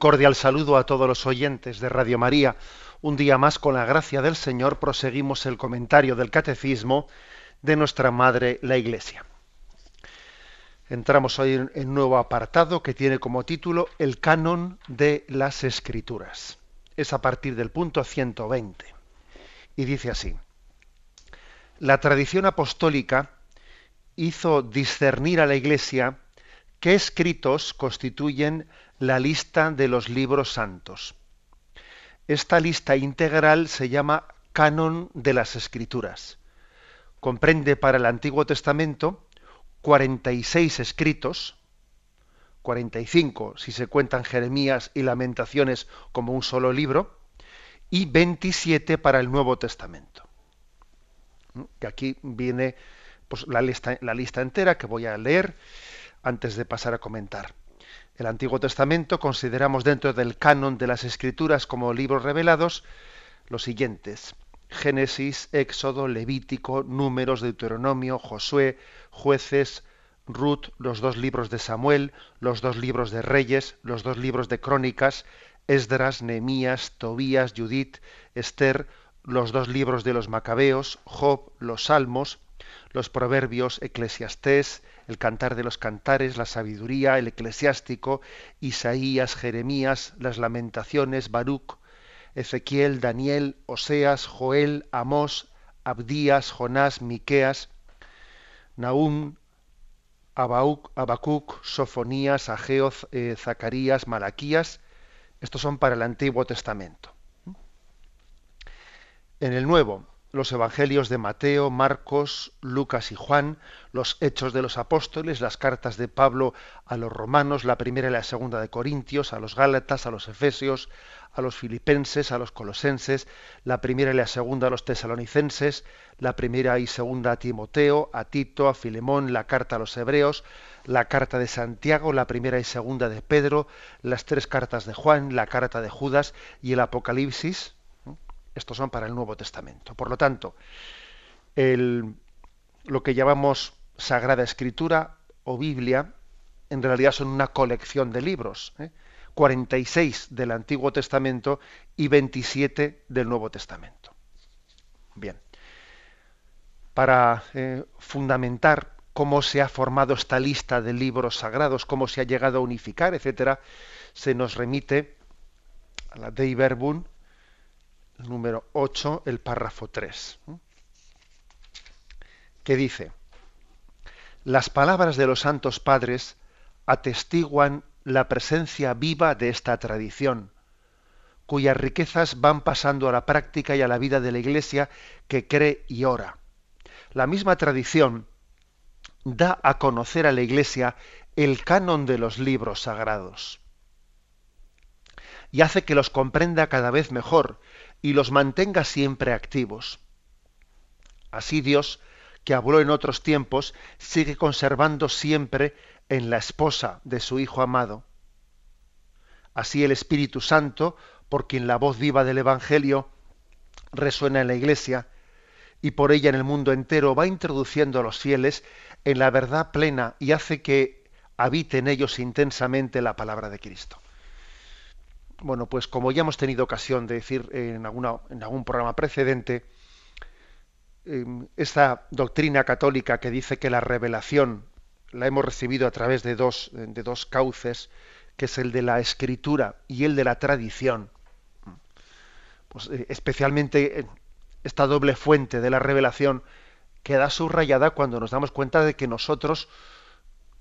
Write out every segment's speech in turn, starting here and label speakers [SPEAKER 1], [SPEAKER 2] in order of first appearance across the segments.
[SPEAKER 1] Cordial saludo a todos los oyentes de Radio María. Un día más, con la gracia del Señor, proseguimos el comentario del Catecismo de nuestra Madre, la Iglesia. Entramos hoy en un nuevo apartado que tiene como título El canon de las Escrituras. Es a partir del punto 120. Y dice así. La tradición apostólica hizo discernir a la Iglesia qué escritos constituyen la lista de los libros santos. Esta lista integral se llama Canon de las Escrituras. Comprende para el Antiguo Testamento 46 escritos, 45 si se cuentan Jeremías y Lamentaciones como un solo libro, y 27 para el Nuevo Testamento. Y aquí viene pues, la, lista, la lista entera que voy a leer antes de pasar a comentar. El Antiguo Testamento consideramos dentro del canon de las Escrituras como libros revelados los siguientes. Génesis, Éxodo, Levítico, Números, Deuteronomio, Josué, Jueces, Ruth, los dos libros de Samuel, los dos libros de Reyes, los dos libros de Crónicas, Esdras, Nehemías, Tobías, Judith, Esther, los dos libros de los Macabeos, Job, los Salmos, los Proverbios, Eclesiastés, el Cantar de los Cantares, la Sabiduría, el Eclesiástico, Isaías, Jeremías, las Lamentaciones, Baruch, Ezequiel, Daniel, Oseas, Joel, Amós, Abdías, Jonás, Miqueas, Nahum, Abacuc, Sofonías, Ageo, eh, Zacarías, Malaquías. Estos son para el Antiguo Testamento. En el Nuevo, los evangelios de Mateo, Marcos, Lucas y Juan, los hechos de los apóstoles, las cartas de Pablo a los romanos, la primera y la segunda de Corintios, a los Gálatas, a los Efesios, a los Filipenses, a los Colosenses, la primera y la segunda a los Tesalonicenses, la primera y segunda a Timoteo, a Tito, a Filemón, la carta a los Hebreos, la carta de Santiago, la primera y segunda de Pedro, las tres cartas de Juan, la carta de Judas y el Apocalipsis, estos son para el Nuevo Testamento. Por lo tanto, lo que llamamos Sagrada Escritura o Biblia, en realidad son una colección de libros. 46 ¿eh? del Antiguo Testamento y 27 del Nuevo Testamento. Bien. Para eh, fundamentar cómo se ha formado esta lista de libros sagrados, cómo se ha llegado a unificar, etcétera, se nos remite a la Dei Verbum, número 8, el párrafo 3, que dice, las palabras de los santos padres atestiguan la presencia viva de esta tradición, cuyas riquezas van pasando a la práctica y a la vida de la Iglesia que cree y ora. La misma tradición da a conocer a la Iglesia el canon de los libros sagrados y hace que los comprenda cada vez mejor y los mantenga siempre activos. Así Dios, que habló en otros tiempos, sigue conservando siempre en la esposa de su Hijo amado. Así el Espíritu Santo, por quien la voz viva del Evangelio resuena en la Iglesia, y por ella en el mundo entero va introduciendo a los fieles en la verdad plena y hace que habite en ellos intensamente la palabra de Cristo. Bueno, pues como ya hemos tenido ocasión de decir en, alguna, en algún programa precedente, em, esta doctrina católica que dice que la revelación la hemos recibido a través de dos, de dos cauces, que es el de la escritura y el de la tradición. Pues, eh, especialmente esta doble fuente de la revelación queda subrayada cuando nos damos cuenta de que nosotros,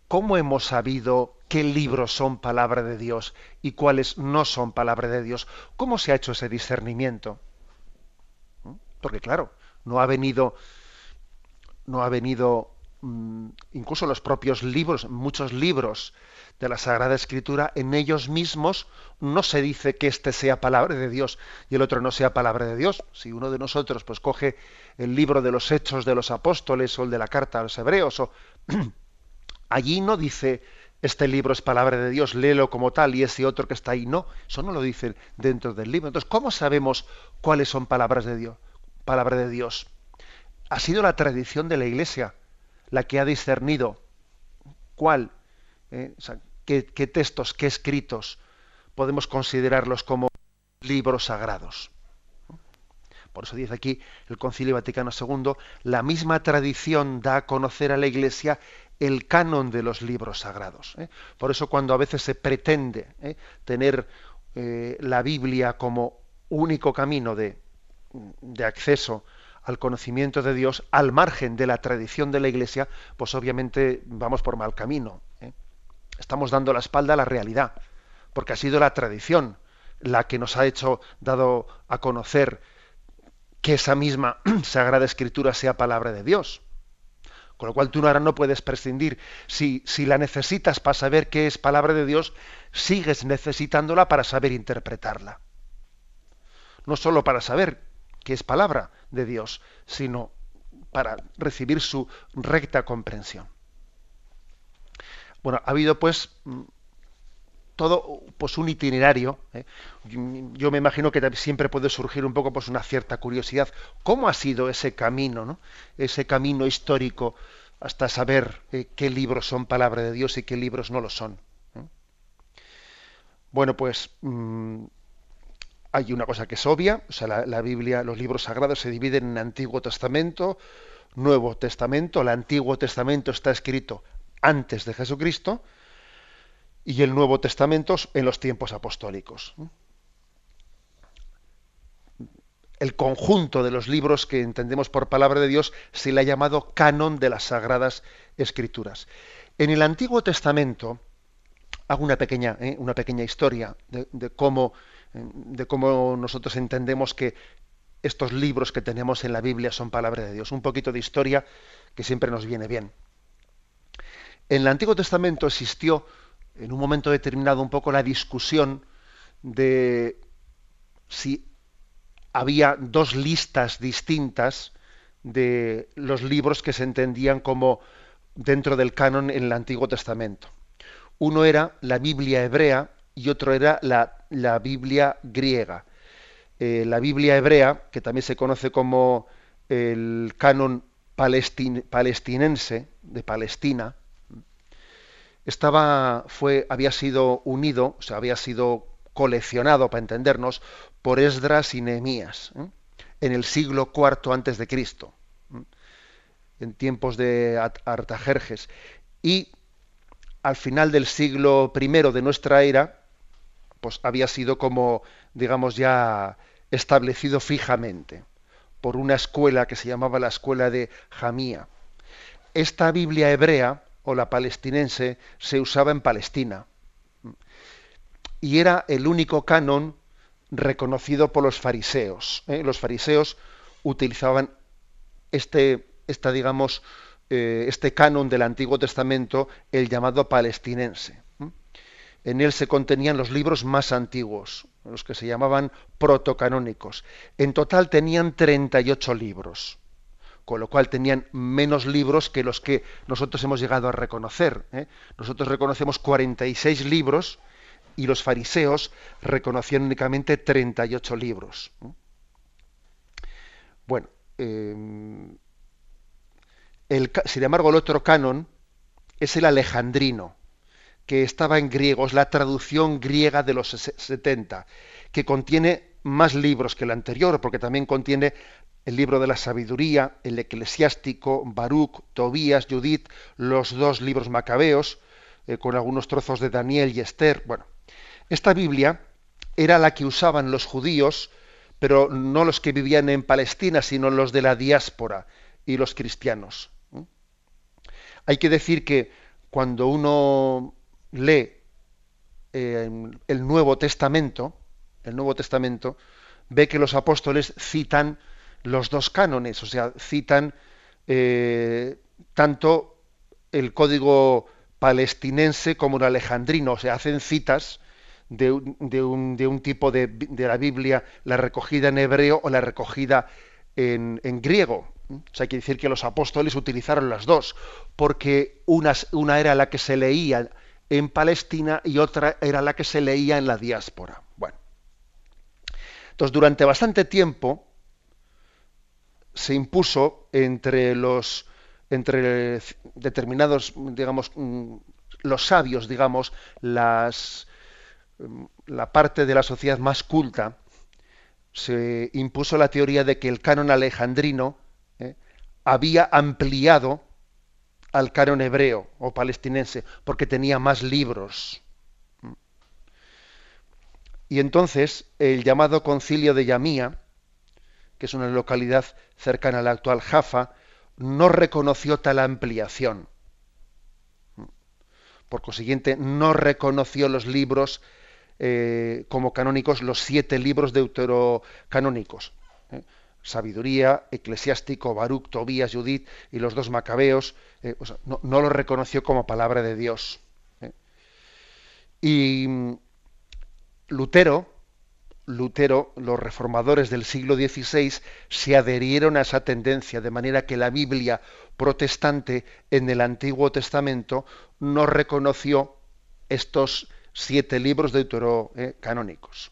[SPEAKER 1] ¿cómo hemos sabido qué libros son palabra de Dios y cuáles no son palabra de Dios. ¿Cómo se ha hecho ese discernimiento? ¿Mm? Porque claro, no ha venido no ha venido mm, incluso los propios libros, muchos libros de la Sagrada Escritura, en ellos mismos no se dice que este sea palabra de Dios y el otro no sea palabra de Dios. Si uno de nosotros pues coge el libro de los Hechos de los Apóstoles o el de la Carta a los Hebreos, o allí no dice este libro es palabra de Dios, léelo como tal, y ese otro que está ahí, no, eso no lo dice dentro del libro. Entonces, ¿cómo sabemos cuáles son palabras de Dios? Palabra de Dios. Ha sido la tradición de la Iglesia la que ha discernido cuál, eh, qué textos, qué escritos podemos considerarlos como libros sagrados. Por eso dice aquí el Concilio Vaticano II, la misma tradición da a conocer a la Iglesia el canon de los libros sagrados. ¿eh? Por eso cuando a veces se pretende ¿eh? tener eh, la Biblia como único camino de, de, acceso al conocimiento de Dios, al margen de la tradición de la Iglesia, pues obviamente vamos por mal camino. Estamos dando la espalda a la realidad, porque ha sido la tradición la que nos ha hecho, dado a conocer que esa misma Sagrada Escritura sea palabra de Dios. Con lo cual tú ahora no puedes prescindir. Si, si la necesitas para saber qué es palabra de Dios, sigues necesitándola para saber interpretarla. No solo para saber qué es palabra de Dios, sino para recibir su recta comprensión. Bueno, ha habido pues todo pues un itinerario. ¿eh? Yo, me imagino que siempre puede surgir un poco pues una cierta curiosidad. ¿Cómo ha sido ese camino, ¿no? ese camino histórico hasta saber eh, qué libros son palabra de Dios y qué libros no lo son. Bueno, pues mm, hay una cosa que es obvia, o sea, la, Biblia, los libros sagrados se dividen en Antiguo Testamento, Nuevo Testamento. El Antiguo Testamento está escrito antes de Jesucristo y el Nuevo Testamento en los tiempos apostólicos el conjunto de los libros que entendemos por palabra de Dios se le ha llamado canon de las sagradas escrituras. En el Antiguo Testamento hago una pequeña, ¿eh? una pequeña historia de, cómo, de cómo nosotros entendemos que estos libros que tenemos en la Biblia son palabra de Dios. Un poquito de historia que siempre nos viene bien. En el Antiguo Testamento existió en un momento determinado un poco la discusión de si había dos listas distintas de los libros que se entendían como dentro del canon en el Antiguo Testamento. Uno era la Biblia hebrea y otro era la, Biblia griega. Eh, la Biblia hebrea, que también se conoce como el canon palestinense de Palestina, estaba, fue, había sido unido, o sea, había sido coleccionado, para entendernos, por Esdras y Nehemías ¿eh? en el siglo IV antes de Cristo, ¿eh? en tiempos de Artajerjes. Y al final del siglo I de nuestra era, pues había sido como, digamos, ya establecido fijamente por una escuela que se llamaba la escuela de Jamía. Esta Biblia hebrea o la palestinense se usaba en Palestina y era el único canon reconocido por los fariseos. ¿eh? Los fariseos utilizaban este, esta, digamos, eh, este canon del Antiguo Testamento, el llamado palestinense. En él se contenían los libros más antiguos, los que se llamaban protocanónicos. En total tenían 38 libros, con lo cual tenían menos libros que los que nosotros hemos llegado a reconocer. ¿eh? Nosotros reconocemos 46 libros y los fariseos reconocían únicamente 38 libros. Bueno, em, sin embargo, el otro canon es el alejandrino, que estaba en griego, es la traducción griega de los 70, que contiene más libros que el anterior, porque también contiene el libro de la sabiduría, el eclesiástico, Baruch, Tobías, Judith, los dos libros macabeos, eh, con algunos trozos de Daniel y Esther. Bueno, esta Biblia era la que usaban los judíos, pero no los que vivían en Palestina, sino los de la diáspora y los cristianos. Hay que decir que cuando uno lee eh, el Nuevo Testamento, el Nuevo Testamento, ve que los apóstoles citan los dos cánones, o sea, citan eh, tanto el código palestinense como el alejandrino, se hacen citas de un, tipo de, la Biblia, la recogida en hebreo o la recogida en, griego. O sea, hay que decir que los apóstoles utilizaron las dos, porque una era la que se leía en Palestina y otra era la que se leía en la diáspora. Entonces durante bastante tiempo se impuso entre los entre determinados, digamos, mm, los sabios, digamos, las mm, la parte de la sociedad más culta, se impuso la teoría de que el canon alejandrino eh, había ampliado al canon hebreo o palestinense, porque tenía más libros. Y entonces el llamado concilio de Yamía, que es una localidad cercana a la actual Jaffa, no reconoció tal ampliación. Por consiguiente, no reconoció los libros eh, como canónicos, los siete libros deuterocanónicos. ¿eh? Sabiduría, Eclesiástico, Baruch, Tobías, Judith y los dos Macabeos, eh, no, no, lo reconoció como palabra de Dios. Y Lutero, Lutero, los reformadores del siglo XVI se adherieron a esa tendencia, de manera que la Biblia protestante en el Antiguo Testamento no reconoció estos siete libros deuterocanónicos.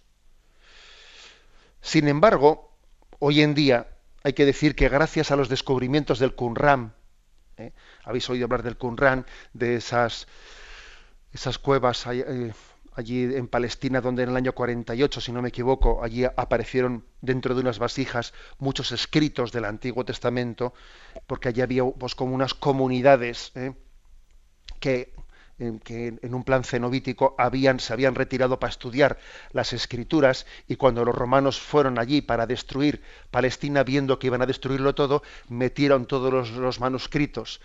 [SPEAKER 1] Sin embargo, hoy en día hay que decir que gracias a los descubrimientos del Qumran, ¿eh? habéis oído hablar del Qumran, de esas, esas cuevas eh, allí en Palestina, donde en el año 48, si no me equivoco, allí aparecieron dentro de unas vasijas muchos escritos del Antiguo Testamento, porque allí había pues, como unas comunidades ¿eh? que, que, en un plan cenobítico habían, se habían retirado para estudiar las escrituras y cuando los romanos fueron allí para destruir Palestina, viendo que iban a destruirlo todo, metieron todos los manuscritos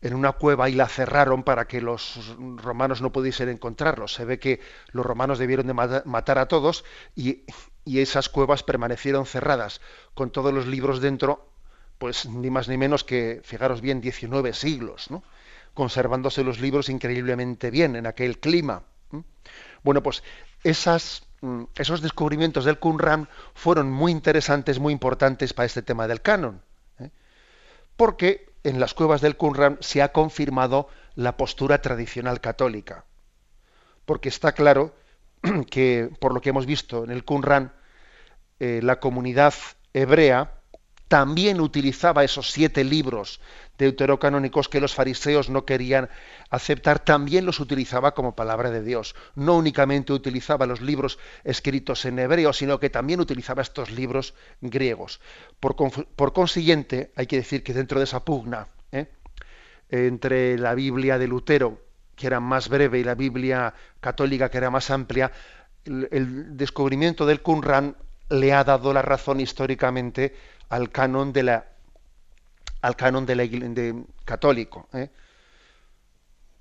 [SPEAKER 1] en una cueva y la cerraron para que los romanos no pudiesen encontrarlos. Se ve que los romanos debieron de matar a todos y, y, esas cuevas permanecieron cerradas con todos los libros dentro, pues ni más ni menos que, fijaros bien, 19 siglos, ¿no? conservándose los libros increíblemente bien en aquel clima. Bueno, pues esas, mm, esos descubrimientos del Qumran fueron muy interesantes, muy importantes para este tema del canon. ¿eh? Porque en las cuevas del Qumran se ha confirmado la postura tradicional católica. Porque está claro que, por lo que hemos visto en el Qumran, eh, la comunidad hebrea también utilizaba esos siete libros deuterocanónicos que los fariseos no querían aceptar, también los utilizaba como palabra de Dios. No únicamente utilizaba los libros escritos en hebreo, sino que también utilizaba estos libros griegos. Por, consiguiente, hay que decir que dentro de esa pugna ¿eh? entre la Biblia de Lutero, que era más breve, y la Biblia católica, que era más amplia, el, el descubrimiento del Qumran le ha dado la razón históricamente al canon de la al canon de católico. ¿eh?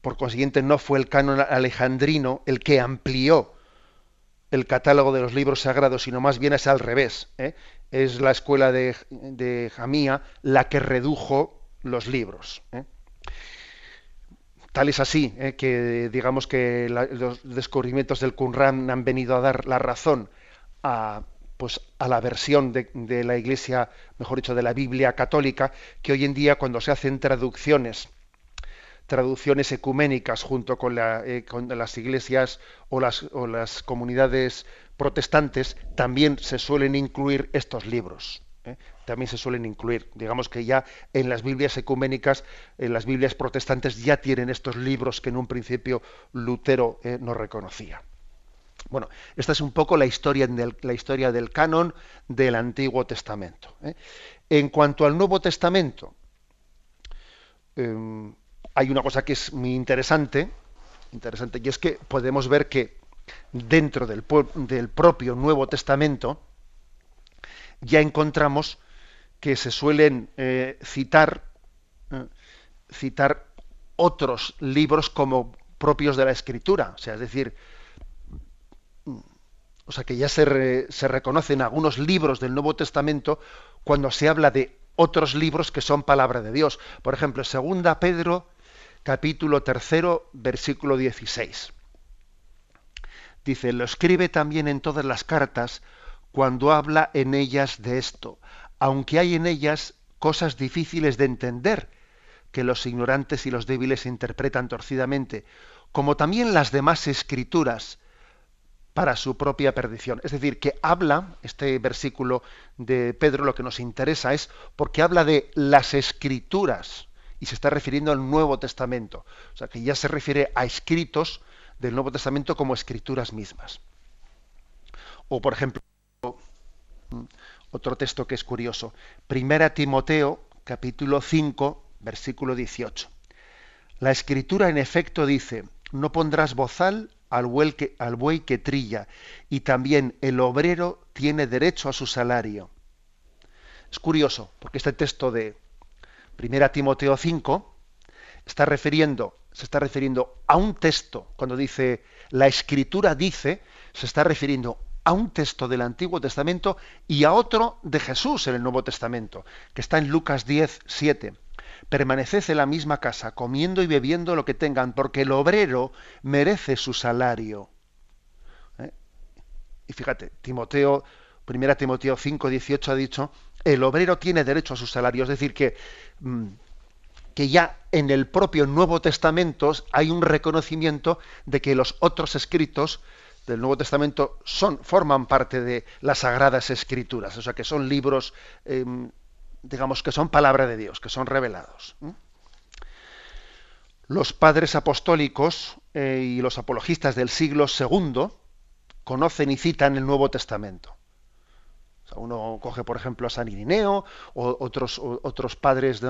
[SPEAKER 1] Por consiguiente, no fue el canon alejandrino el que amplió el catálogo de los libros sagrados, sino más bien es al revés. ¿eh? Es la escuela de, de, Jamía la que redujo los libros. ¿eh? Tal es así que digamos que los descubrimientos del Qumran han venido a dar la razón a pues a la versión de, la Iglesia, mejor dicho, de la Biblia católica, que hoy en día cuando se hacen traducciones, traducciones ecuménicas junto con, eh, las iglesias o las, o las, comunidades protestantes, también se suelen incluir estos libros. ¿eh? También se suelen incluir. Digamos que ya en las Biblias ecuménicas, en las Biblias protestantes ya tienen estos libros que en un principio Lutero eh, no reconocía. Bueno, esta es un poco la historia del, la historia del canon del Antiguo Testamento. ¿eh? En cuanto al Nuevo Testamento, eh, hay una cosa que es muy interesante, interesante, y es que podemos ver que dentro del, del propio Nuevo Testamento ya encontramos que se suelen eh, citar, eh, citar otros libros como propios de la Escritura, o sea, es decir, o sea que ya se, re, se reconocen algunos libros del Nuevo Testamento cuando se habla de otros libros que son palabra de Dios. Por ejemplo, segunda Pedro, capítulo tercero, versículo 16. Dice, lo escribe también en todas las cartas cuando habla en ellas de esto, aunque hay en ellas cosas difíciles de entender, que los ignorantes y los débiles interpretan torcidamente, como también las demás escrituras, para su propia perdición. Es decir, que habla, este versículo de Pedro lo que nos interesa es porque habla de las escrituras y se está refiriendo al Nuevo Testamento. O sea, que ya se refiere a escritos del Nuevo Testamento como escrituras mismas. O, por ejemplo, otro texto que es curioso. Primera Timoteo, capítulo 5, versículo 18. La escritura en efecto dice, no pondrás bozal al buey, que, al buey que trilla, y también el obrero tiene derecho a su salario. Es curioso, porque este texto de 1 Timoteo 5 está refiriendo, se está refiriendo a un texto, cuando dice la escritura dice, se está refiriendo a un texto del Antiguo Testamento y a otro de Jesús en el Nuevo Testamento, que está en Lucas 10, 7 permaneced en la misma casa, comiendo y bebiendo lo que tengan, porque el obrero merece su salario. ¿Eh? Y fíjate, Timoteo, 1 Timoteo 5, 18 ha dicho, el obrero tiene derecho a su salario, es decir, que, mm, que ya en el propio Nuevo Testamento hay un reconocimiento de que los otros escritos del Nuevo Testamento son, forman parte de las Sagradas Escrituras, o sea que son libros em, digamos que son palabra de Dios, que son revelados. Los padres apostólicos eh, y los apologistas del siglo II conocen y citan el Nuevo Testamento. uno coge, por ejemplo, a San Irineo o otros, otros padres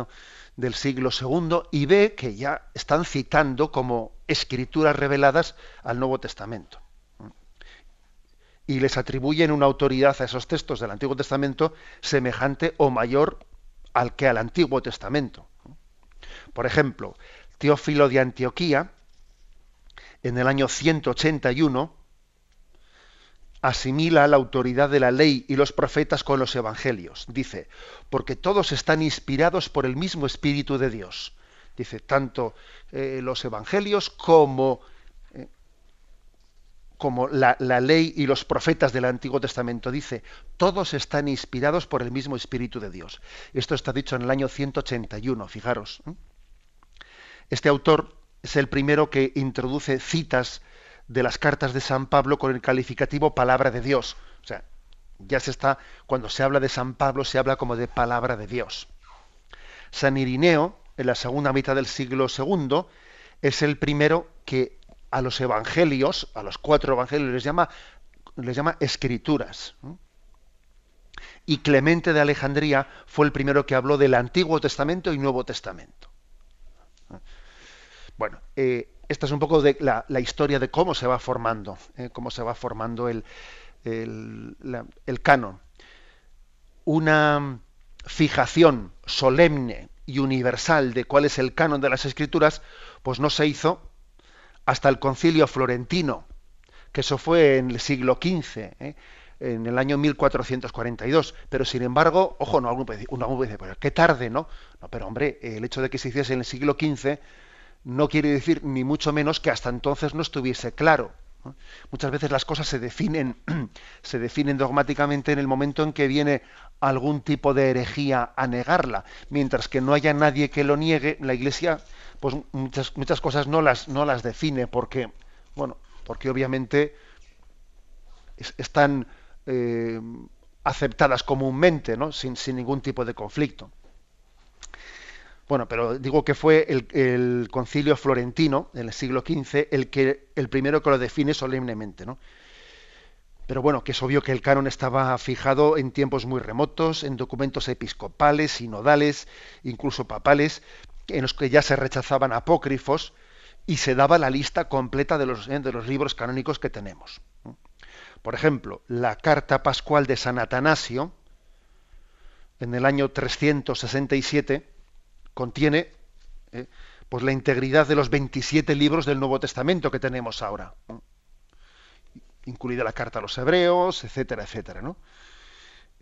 [SPEAKER 1] del siglo II y ve que ya están citando como escrituras reveladas al Nuevo Testamento y les atribuyen una autoridad a esos textos del Antiguo Testamento semejante o mayor al que al Antiguo Testamento. Por ejemplo, Teófilo de Antioquía, en el año 181, asimila la autoridad de la ley y los profetas con los evangelios. Dice, porque todos están inspirados por el mismo Espíritu de Dios. Dice, tanto eh, los evangelios como como la, ley y los profetas del Antiguo Testamento. Dice, todos están inspirados por el mismo Espíritu de Dios. Esto está dicho en el año 181, fijaros. Este autor es el primero que introduce citas de las cartas de San Pablo con el calificativo palabra de Dios. O sea, ya se está, cuando se habla de San Pablo, se habla como de palabra de Dios. San Irineo, en la segunda mitad del siglo II, es el primero que a los evangelios, a los cuatro evangelios, les llama, les llama escrituras. Y Clemente de Alejandría fue el primero que habló del Antiguo Testamento y Nuevo Testamento. Bueno, eh, esta es un poco de la, historia de cómo se va formando, eh, cómo se va formando el, el canon. Una fijación solemne y universal de cuál es el canon de las escrituras, pues no se hizo hasta el concilio florentino, que eso fue en el siglo XV, ¿eh? en el año 1442. Pero sin embargo, ojo, no, uno dice, pero qué tarde, ¿no? No, pero hombre, el hecho de que se hiciese en el siglo XV no quiere decir ni mucho menos que hasta entonces no estuviese claro. Muchas veces las cosas se definen, se definen dogmáticamente en el momento en que viene algún tipo de herejía a negarla, mientras que no haya nadie que lo niegue, la Iglesia pues muchas, muchas cosas no las, no las define porque, bueno, porque obviamente están eh, aceptadas comúnmente, ¿no? Sin, sin, ningún tipo de conflicto. Bueno, pero digo que fue el, concilio florentino en el siglo XV el que el primero que lo define solemnemente, ¿no? Pero bueno, que es obvio que el canon estaba fijado en tiempos muy remotos, en documentos episcopales, sinodales, incluso papales, en los que ya se rechazaban apócrifos y se daba la lista completa de los, eh, de los libros canónicos que tenemos. Por ejemplo, la carta pascual de San Atanasio, en el año 367, contiene eh, pues la integridad de los 27 libros del Nuevo Testamento que tenemos ahora, incluida la carta a los hebreos, etcétera, etcétera. ¿no?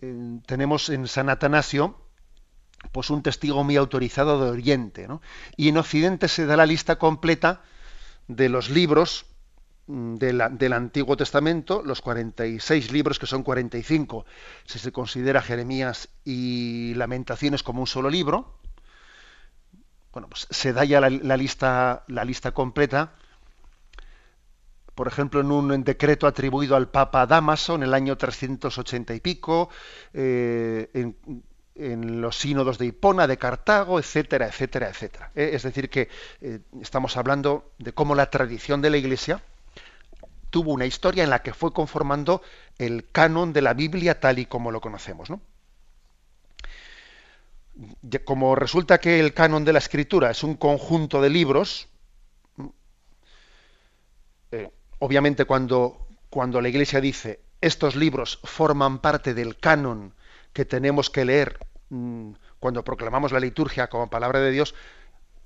[SPEAKER 1] Eh, tenemos en San Atanasio pues un testigo muy autorizado de Oriente. Y en Occidente se da la lista completa de los libros mm, del Antiguo Testamento, los 46 libros, que son 45, si se considera Jeremías y Lamentaciones como un solo libro. Bueno, pues se da ya la, lista, la lista completa por ejemplo, en un decreto atribuido al Papa Damaso en el año 380 y pico, eh, en, los sínodos de Hipona, de Cartago, etcétera, etcétera, etcétera. Eh, es decir, que eh, estamos hablando de cómo la tradición de la Iglesia tuvo una historia en la que fue conformando el canon de la Biblia tal y como lo conocemos. ¿no? Como resulta que el canon de la Escritura es un conjunto de libros, obviamente cuando, cuando la Iglesia dice estos libros forman parte del canon que tenemos que leer mm, cuando proclamamos la liturgia como palabra de Dios,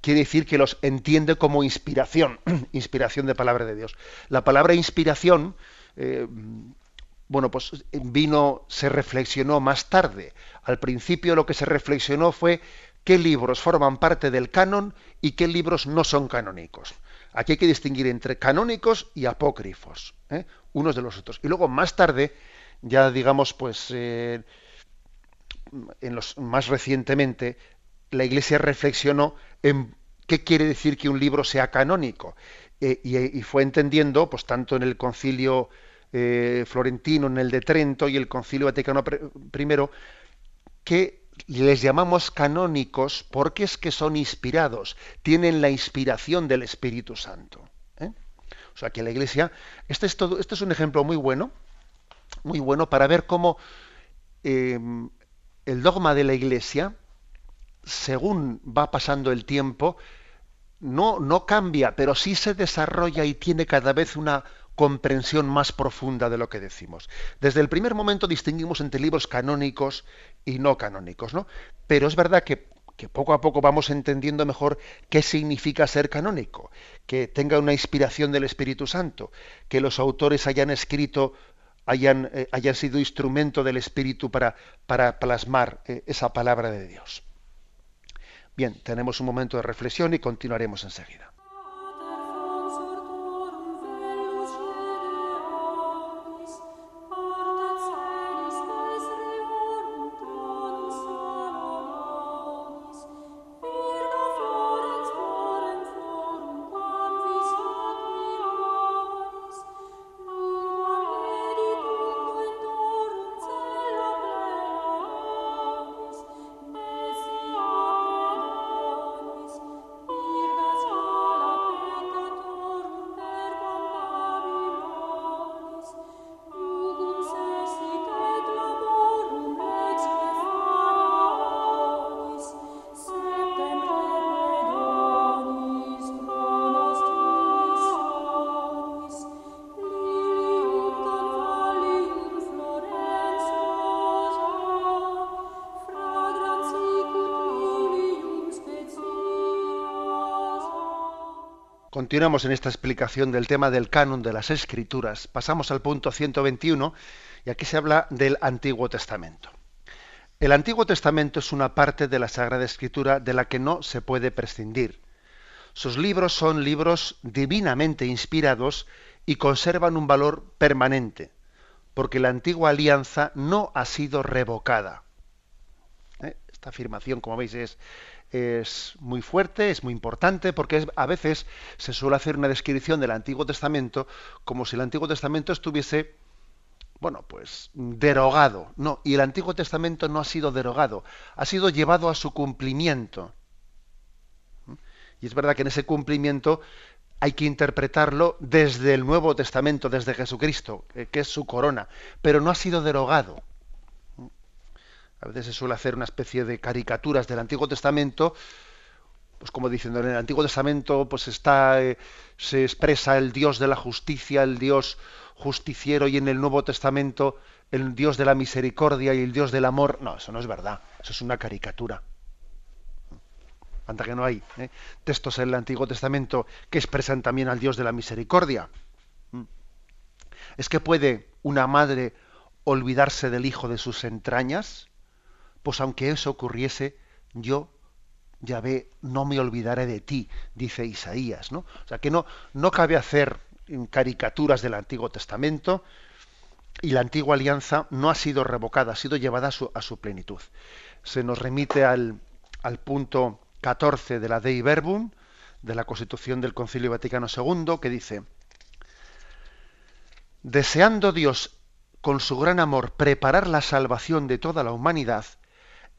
[SPEAKER 1] quiere decir que los entiende como inspiración, inspiración de palabra de Dios. La palabra inspiración, eh, bueno, pues vino, se reflexionó más tarde. Al principio lo que se reflexionó fue qué libros forman parte del canon y qué libros no son canónicos. Aquí hay que distinguir entre canónicos y apócrifos, ¿eh? unos de los otros. Y luego más tarde, ya digamos, pues eh, en los más recientemente, la Iglesia reflexionó en qué quiere decir que un libro sea canónico eh, y, fue entendiendo, pues tanto en el Concilio florentino, en el de Trento y el Concilio Vaticano I, que les llamamos canónicos porque es que son inspirados, tienen la inspiración del Espíritu Santo. ¿eh? O sea que la Iglesia, este es, todo, este es un ejemplo muy bueno, muy bueno para ver cómo el dogma de la Iglesia, según va pasando el tiempo, no, no cambia, pero sí se desarrolla y tiene cada vez una comprensión más profunda de lo que decimos. Desde el primer momento distinguimos entre libros canónicos y no canónicos, ¿no? Pero es verdad que, poco a poco vamos entendiendo mejor qué significa ser canónico, que tenga una inspiración del Espíritu Santo, que los autores hayan escrito, hayan, eh, sido instrumento del Espíritu para, para plasmar eh, esa palabra de Dios. Bien, tenemos un momento de reflexión y continuaremos enseguida. Continuamos en esta explicación del tema del canon de las escrituras. Pasamos al punto 121 y aquí se habla del Antiguo Testamento. El Antiguo Testamento es una parte de la Sagrada Escritura de la que no se puede prescindir. Sus libros son libros divinamente inspirados y conservan un valor permanente, porque la antigua alianza no ha sido revocada. ¿Eh? Esta afirmación, como veis, es, es muy fuerte, es muy importante, porque a veces se suele hacer una descripción del Antiguo Testamento como si el Antiguo Testamento estuviese, bueno, pues derogado. No, y el Antiguo Testamento no ha sido derogado, ha sido llevado a su cumplimiento. Y es verdad que en ese cumplimiento hay que interpretarlo desde el Nuevo Testamento, desde Jesucristo, que es su corona, pero no ha sido derogado. A veces se suele hacer una especie de caricaturas del Antiguo Testamento, pues como diciendo, en el Antiguo Testamento pues está, eh, se expresa el Dios de la justicia, el Dios justiciero, y en el Nuevo Testamento el Dios de la misericordia y el Dios del amor. No, eso no es verdad, eso es una caricatura. Anda que no hay ¿eh? textos en el Antiguo Testamento que expresan también al Dios de la misericordia. ¿Mm? ¿Es que puede una madre olvidarse del hijo de sus entrañas? Pues aunque eso ocurriese, yo, Yahvé, no me olvidaré de ti, dice Isaías, ¿no? O sea que no, no cabe hacer caricaturas del Antiguo Testamento y la antigua alianza no ha sido revocada, ha sido llevada a su, plenitud. Se nos remite al, al punto 14 de la Dei Verbum, de la Constitución del Concilio Vaticano II, que dice, deseando Dios con su gran amor preparar la salvación de toda la humanidad,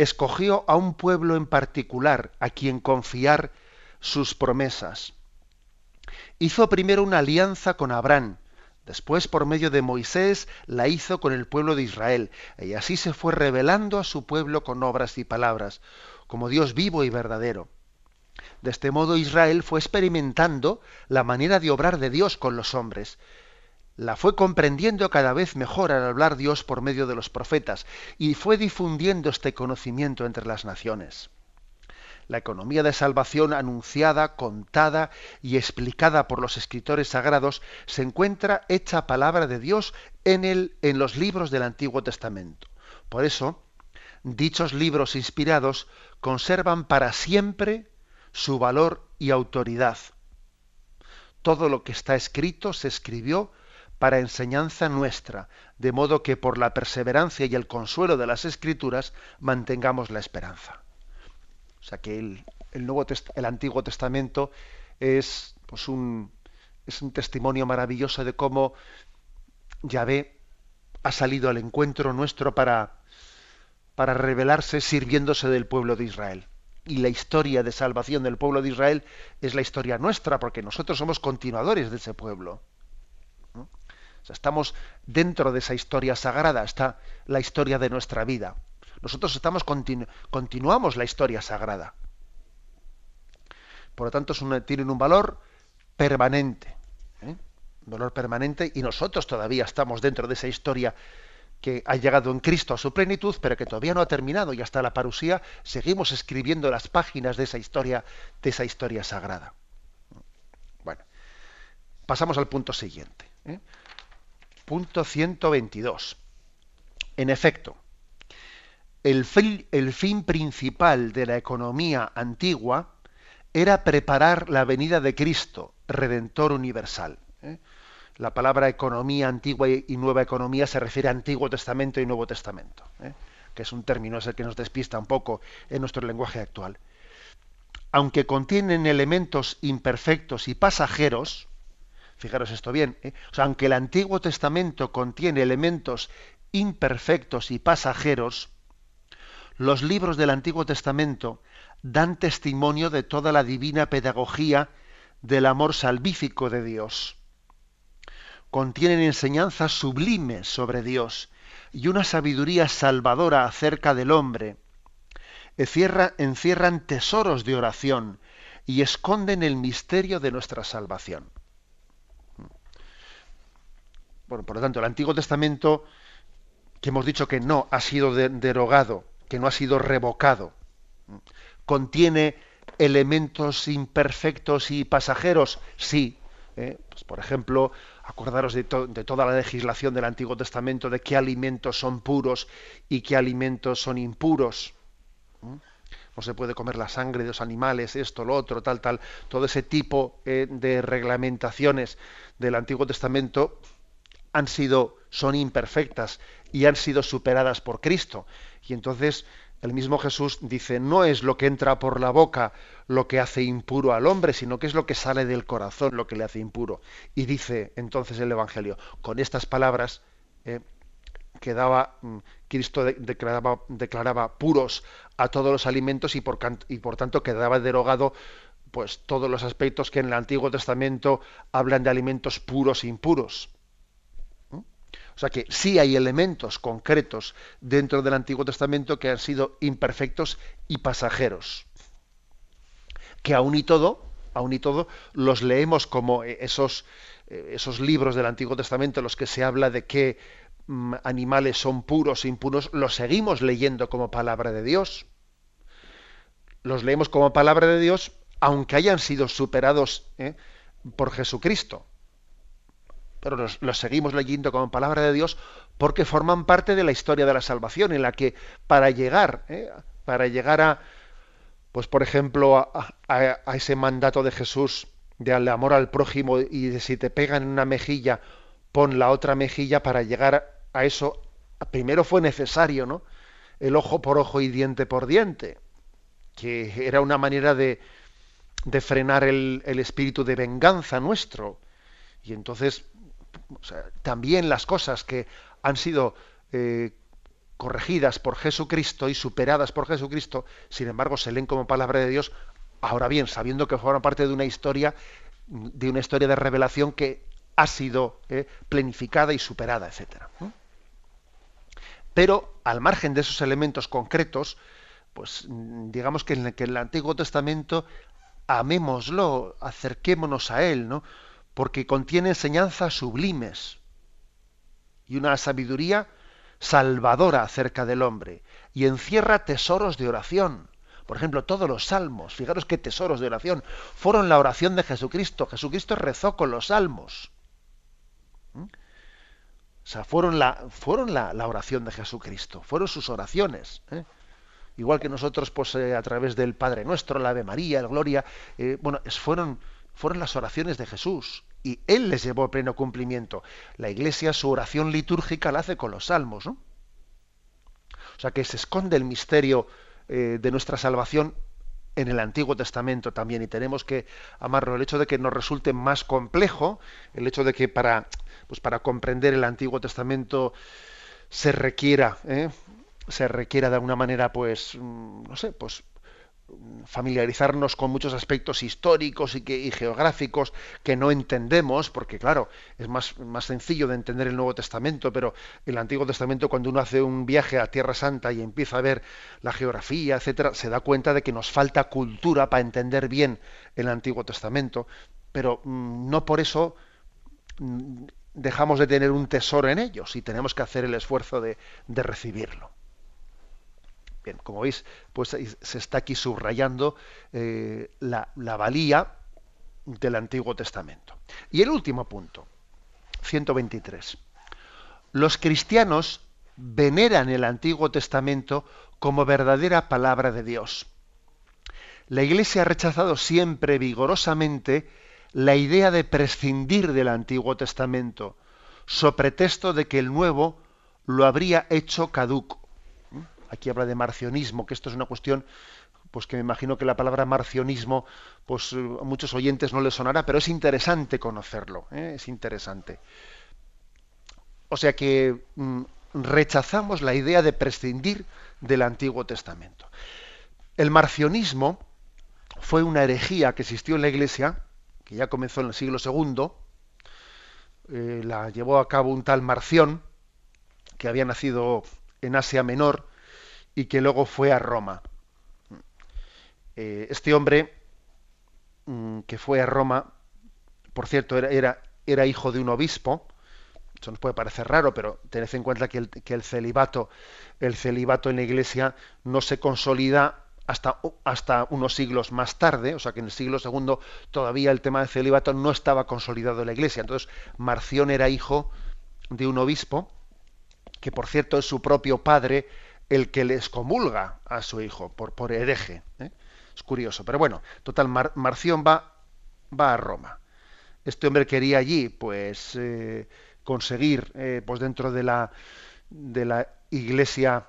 [SPEAKER 1] escogió a un pueblo en particular a quien confiar sus promesas. Hizo primero una alianza con Abraham, después por medio de Moisés la hizo con el pueblo de Israel, y así se fue revelando a su pueblo con obras y palabras, como Dios vivo y verdadero. De este modo Israel fue experimentando la manera de obrar de Dios con los hombres, la fue comprendiendo cada vez mejor al hablar Dios por medio de los profetas y fue difundiendo este conocimiento entre las naciones. La economía de salvación anunciada, contada y explicada por los escritores sagrados se encuentra hecha palabra de Dios en, el, en los libros del Antiguo Testamento. Por eso, dichos libros inspirados conservan para siempre su valor y autoridad. Todo lo que está escrito se escribió para enseñanza nuestra, de modo que por la perseverancia y el consuelo de las Escrituras mantengamos la esperanza. O sea que el, Antiguo Testamento es, pues un, es un testimonio maravilloso de cómo Yahvé ha salido al encuentro nuestro para, para revelarse sirviéndose del pueblo de Israel. Y la historia de salvación del pueblo de Israel es la historia nuestra, porque nosotros somos continuadores de ese pueblo estamos dentro de esa historia sagrada, está la historia de nuestra vida. Nosotros estamos continuamos la historia sagrada. Por lo tanto, tienen un valor permanente. ¿eh? Un valor permanente y nosotros todavía estamos dentro de esa historia que ha llegado en Cristo a su plenitud, pero que todavía no ha terminado y hasta la parusía seguimos escribiendo las páginas de esa historia, de esa historia sagrada. Bueno, pasamos al punto siguiente. ¿eh? Punto 122. En efecto, el fin, principal de la economía antigua era preparar la venida de Cristo, Redentor universal. ¿eh? La palabra economía antigua y nueva economía se refiere a Antiguo Testamento y Nuevo Testamento, ¿eh? que es un término ese que nos despista un poco en nuestro lenguaje actual. Aunque contienen elementos imperfectos y pasajeros, Fijaros esto bien. ¿eh? Aunque el Antiguo Testamento contiene elementos imperfectos y pasajeros, los libros del Antiguo Testamento dan testimonio de toda la divina pedagogía del amor salvífico de Dios. Contienen enseñanzas sublimes sobre Dios y una sabiduría salvadora acerca del hombre. encierran tesoros de oración y esconden el misterio de nuestra salvación. Bueno, por lo tanto, el Antiguo Testamento, que hemos dicho que no ha sido derogado, que no ha sido revocado, contiene elementos imperfectos y pasajeros, sí. ¿eh? Pues, por ejemplo, acordaros de, toda la legislación del Antiguo Testamento de qué alimentos son puros y qué alimentos son impuros. No se puede comer la sangre de los animales, esto, lo otro, tal, tal. Todo ese tipo eh, de reglamentaciones del Antiguo Testamento han sido, son imperfectas y han sido superadas por Cristo. Y entonces el mismo Jesús dice, no es lo que entra por la boca lo que hace impuro al hombre, sino que es lo que sale del corazón lo que le hace impuro. Y dice entonces el Evangelio, con estas palabras eh, quedaba, mm, Cristo declaraba, declaraba, puros a todos los alimentos y por, y por tanto quedaba derogado pues todos los aspectos que en el Antiguo Testamento hablan de alimentos puros e impuros. O sea que sí hay elementos concretos dentro del Antiguo Testamento que han sido imperfectos y pasajeros. Que aún y todo, aún y todo, los leemos como eh, esos, eh, esos libros del Antiguo Testamento en los que se habla de que mm, animales son puros e impuros, los seguimos leyendo como palabra de Dios. Los leemos como palabra de Dios, aunque hayan sido superados eh, por Jesucristo pero los, seguimos leyendo como palabra de Dios porque forman parte de la historia de la salvación, en la que para llegar, ¿eh? para llegar a, pues por ejemplo, a, ese mandato de Jesús de al amor al prójimo y de si te pegan una mejilla, pon la otra mejilla para llegar a eso. Primero fue necesario, ¿no? El ojo por ojo y diente por diente, que era una manera de, de frenar el, espíritu de venganza nuestro. Y entonces, también las cosas que han sido eh, corregidas por Jesucristo y superadas por Jesucristo, sin embargo, se leen como palabra de Dios, ahora bien, sabiendo que forman parte de una historia, de una historia de revelación que ha sido eh, planificada y superada, etc. Pero al margen de esos elementos concretos, pues digamos que en, que en el Antiguo Testamento amémoslo, acerquémonos a él, ¿no? Porque contiene enseñanzas sublimes y una sabiduría salvadora acerca del hombre y encierra tesoros de oración. Por ejemplo, todos los salmos, fijaros qué tesoros de oración, fueron la oración de Jesucristo. Jesucristo rezó con los salmos. ¿Mm? O sea, fueron la, fueron la, oración de Jesucristo, fueron sus oraciones. ¿eh? Igual que nosotros, pues eh, a través del Padre Nuestro, la Ave María, el Gloria, eh, bueno, fueron, fueron las oraciones de Jesús y Él les llevó a pleno cumplimiento. La Iglesia su oración litúrgica la hace con los salmos, ¿no? O sea que se esconde el misterio eh, de nuestra salvación en el Antiguo Testamento también y tenemos que amarlo. El hecho de que nos resulte más complejo, el hecho de que para, pues para comprender el Antiguo Testamento se requiera, ¿eh? se requiera de alguna manera, pues, mm, no sé, pues familiarizarnos con muchos aspectos históricos y, geográficos que no entendemos, porque claro, es más, más sencillo de entender el Nuevo Testamento, pero el Antiguo Testamento cuando uno hace un viaje a Tierra Santa y empieza a ver la geografía, etcétera, se da cuenta de que nos falta cultura para entender bien el Antiguo Testamento, pero mm, no por eso mm, dejamos de tener un tesoro en ellos y tenemos que hacer el esfuerzo de recibirlo. Como veis, pues se está aquí subrayando eh, la, la valía del Antiguo Testamento. Y el último punto, 123. Los cristianos veneran el Antiguo Testamento como verdadera palabra de Dios. La Iglesia ha rechazado siempre vigorosamente la idea de prescindir del Antiguo Testamento, so pretexto de que el Nuevo lo habría hecho caduco aquí habla de marcionismo, que esto es una cuestión pues que me imagino que la palabra marcionismo, pues a muchos oyentes no les sonará, pero es interesante conocerlo, ¿eh? es interesante. O sea que mm, rechazamos la idea de prescindir del Antiguo Testamento. El marcionismo fue una herejía que existió en la Iglesia, que ya comenzó en el siglo II, eh, la llevó a cabo un tal Marción, que había nacido en Asia Menor, y que luego fue a Roma. Eh, este hombre mm, que fue a Roma, por cierto, era, era, hijo de un obispo, eso nos puede parecer raro, pero tened en cuenta que el, que el, celibato, el celibato en la iglesia no se consolida hasta, hasta unos siglos más tarde, o sea que en el siglo II todavía el tema del celibato no estaba consolidado en la iglesia. Entonces, Marción era hijo de un obispo, que por cierto es su propio padre, el que les comulga a su hijo por, por hereje. ¿eh? Es curioso. Pero bueno, total, Marción va, va a Roma. Este hombre quería allí, pues, eh, conseguir, eh, pues dentro de la, de la iglesia,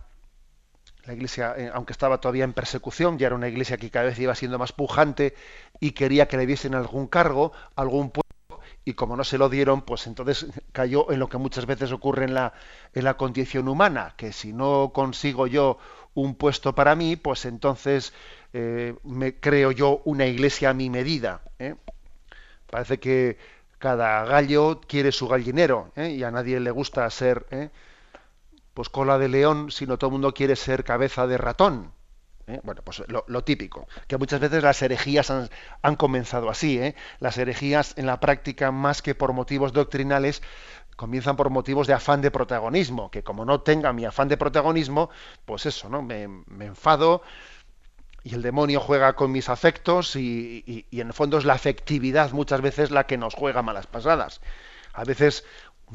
[SPEAKER 1] la iglesia, aunque estaba todavía en persecución, ya era una iglesia que cada vez iba siendo más pujante y quería que le diesen algún cargo, algún puesto y como no se lo dieron, pues entonces cayó en lo que muchas veces ocurre en la, en la condición humana, que si no consigo yo un puesto para mí, pues entonces eh, me creo yo una iglesia a mi medida. ¿eh? Parece que cada gallo quiere su gallinero ¿eh? y a nadie le gusta ser pues cola de león, sino todo el mundo quiere ser cabeza de ratón. ¿Eh? Bueno, pues lo, típico, que muchas veces las herejías han, comenzado así. ¿eh? Las herejías en la práctica, más que por motivos doctrinales, comienzan por motivos de afán de protagonismo, que como no tenga mi afán de protagonismo, pues eso, ¿no? Me, enfado y el demonio juega con mis afectos y, y, en el fondo es la afectividad muchas veces la que nos juega malas pasadas. A veces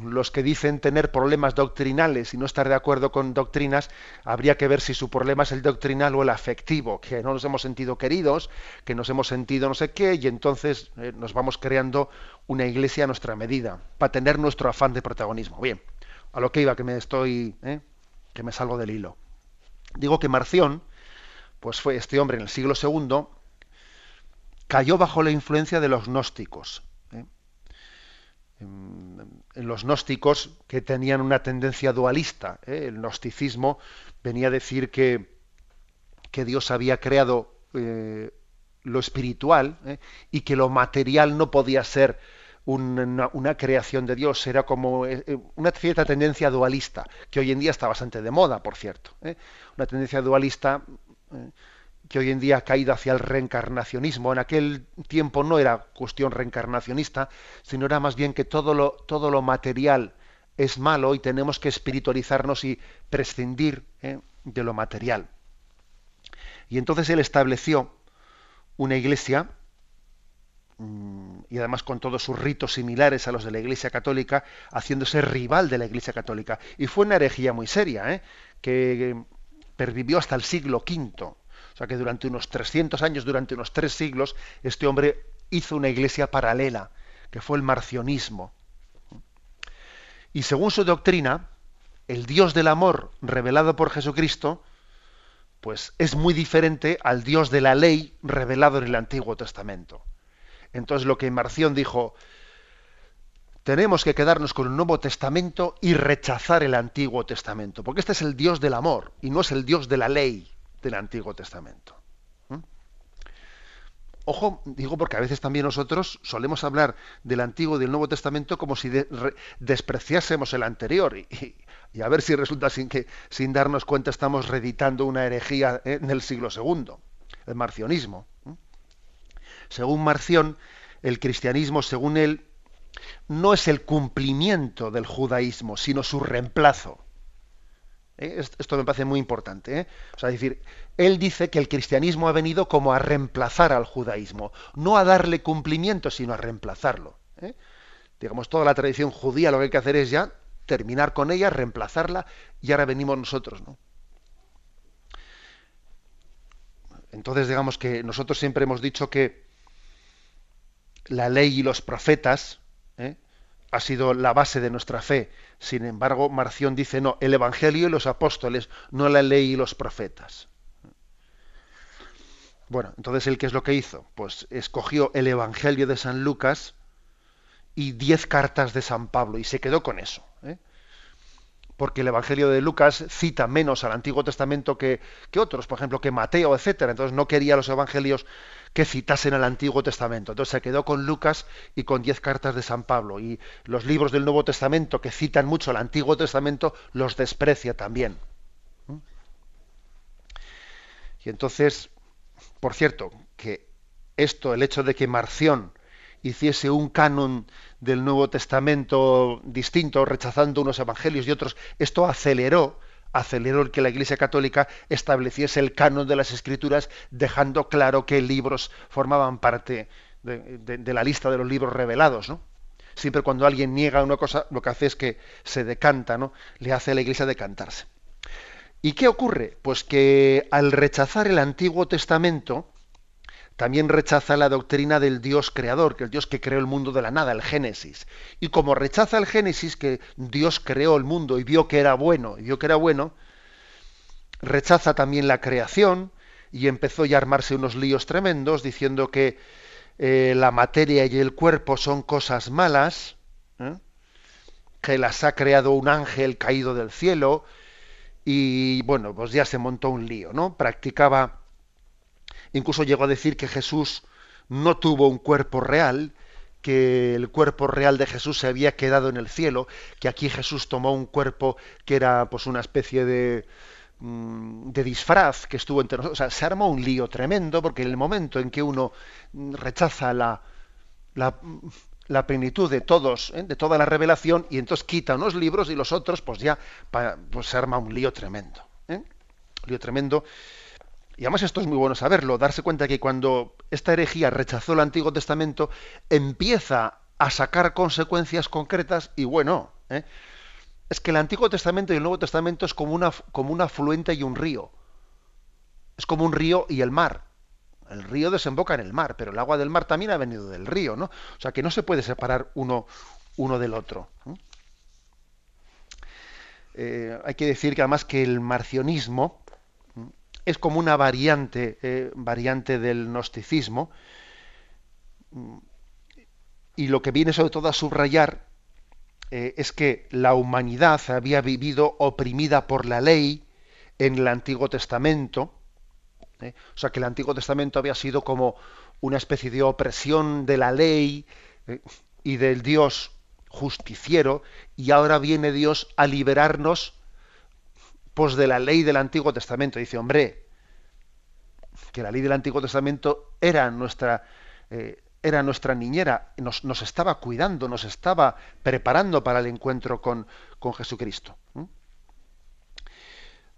[SPEAKER 1] los que dicen tener problemas doctrinales y no estar de acuerdo con doctrinas, habría que ver si su problema es el doctrinal o el afectivo, que no nos hemos sentido queridos, que nos hemos sentido no sé qué, y entonces eh, nos vamos creando una iglesia a nuestra medida, para tener nuestro afán de protagonismo. Bien, a lo que iba, que me estoy, eh, que me salgo del hilo. Digo que Marción, pues fue este hombre en el siglo II, cayó bajo la influencia de los gnósticos los gnósticos que tenían una tendencia dualista. ¿eh? El gnosticismo venía a decir que, que Dios había creado eh, lo espiritual ¿eh? y que lo material no podía ser una, creación de Dios, era como una cierta tendencia dualista, que hoy en día está bastante de moda, por cierto. Una tendencia dualista que hoy en día ha caído hacia el reencarnacionismo. En aquel tiempo no era cuestión reencarnacionista, sino era más bien que todo lo, todo lo material es malo y tenemos que espiritualizarnos y prescindir ¿eh? de lo material. Y entonces él estableció una iglesia, mm, y además con todos sus ritos similares a los de la Iglesia Católica, haciéndose rival de la Iglesia Católica. Y fue una herejía muy seria, ¿eh? que pervivió hasta el siglo V o sea que durante unos 300 años, durante unos tres siglos, este hombre hizo una iglesia paralela, que fue el marcionismo. Y según su doctrina, el Dios del amor revelado por Jesucristo, pues es muy diferente al Dios de la ley revelado en el Antiguo Testamento. Entonces lo que Marción dijo, tenemos que quedarnos con el Nuevo Testamento y rechazar el Antiguo Testamento, porque este es el Dios del amor y no es el Dios de la ley del Antiguo Testamento. ¿Mm? Ojo, digo porque a veces también nosotros solemos hablar del Antiguo y del Nuevo Testamento como si despreciásemos el anterior y, a ver si resulta sin que sin darnos cuenta estamos reeditando una herejía en el siglo II, el marcionismo. Según Marción, el cristianismo, según él, no es el cumplimiento del judaísmo, sino su reemplazo. ¿Eh? Esto me parece muy importante. ¿eh? O sea, decir, él dice que el cristianismo ha venido como a reemplazar al judaísmo, no a darle cumplimiento, sino a reemplazarlo. ¿eh? Digamos, toda la tradición judía lo que hay que hacer es ya terminar con ella, reemplazarla, y ahora venimos nosotros, ¿no? Entonces, digamos que nosotros siempre hemos dicho que la ley y los profetas, ha sido la base de nuestra fe. Sin embargo, Marción dice, no, el Evangelio y los apóstoles, no la ley y los profetas. Bueno, entonces él qué es lo que hizo? Pues escogió el Evangelio de San Lucas y diez cartas de San Pablo y se quedó con eso. ¿eh? Porque el Evangelio de Lucas cita menos al Antiguo Testamento que, que otros, por ejemplo, que Mateo, etcétera. Entonces no quería los evangelios que citasen el Antiguo Testamento. Entonces se quedó con Lucas y con diez cartas de San Pablo. Y los libros del Nuevo Testamento que citan mucho el Antiguo Testamento los desprecia también. ¿Mm? Y entonces, por cierto, que esto, el hecho de que Marción hiciese un canon del Nuevo Testamento distinto, rechazando unos evangelios y otros, esto aceleró aceleró el que la Iglesia Católica estableciese el canon de las Escrituras, dejando claro qué libros formaban parte de, la lista de los libros revelados, ¿no? Siempre cuando alguien niega una cosa, lo que hace es que se decanta, ¿no? Le hace a la Iglesia decantarse. ¿Y qué ocurre? Pues que al rechazar el Antiguo Testamento, también rechaza la doctrina del Dios creador, que el Dios que creó el mundo de la nada, el Génesis. Y como rechaza el Génesis, que Dios creó el mundo y vio que era bueno, y vio que era bueno, rechaza también la creación y empezó ya a armarse unos líos tremendos diciendo que eh, la materia y el cuerpo son cosas malas, ¿eh? que las ha creado un ángel caído del cielo, y bueno, pues ya se montó un lío, ¿no? Practicaba Incluso llegó a decir que Jesús no tuvo un cuerpo real, que el cuerpo real de Jesús se había quedado en el cielo, que aquí Jesús tomó un cuerpo que era pues una especie de, mm, de disfraz que estuvo entre nosotros. O sea, se armó un lío tremendo porque en el momento en que uno rechaza la, la, plenitud de todos, ¿eh? de toda la revelación, y entonces quita unos libros y los otros, pues ya pues se arma un lío tremendo. ¿eh? Un lío tremendo y además esto es muy bueno saberlo, darse cuenta que cuando esta herejía rechazó el Antiguo Testamento, empieza a sacar consecuencias concretas y bueno, ¿eh? Es que el Antiguo Testamento y el Nuevo Testamento es como, una, como un afluente y un río. Es como un río y el mar. El río desemboca en el mar, pero el agua del mar también ha venido del río, ¿no? O sea que no se puede separar uno, uno del otro. Eh, hay que decir que además que el marcionismo es como una variante, eh, variante del gnosticismo, y lo que viene sobre todo a subrayar eh, es que la humanidad había vivido oprimida por la ley en el Antiguo Testamento, ¿eh? o sea que el Antiguo Testamento había sido como una especie de opresión de la ley y del Dios justiciero, y ahora viene Dios a liberarnos pues de la ley del Antiguo Testamento. Dice, hombre, que la ley del Antiguo Testamento era nuestra era nuestra niñera, nos, nos, estaba cuidando, nos estaba preparando para el encuentro con, con Jesucristo.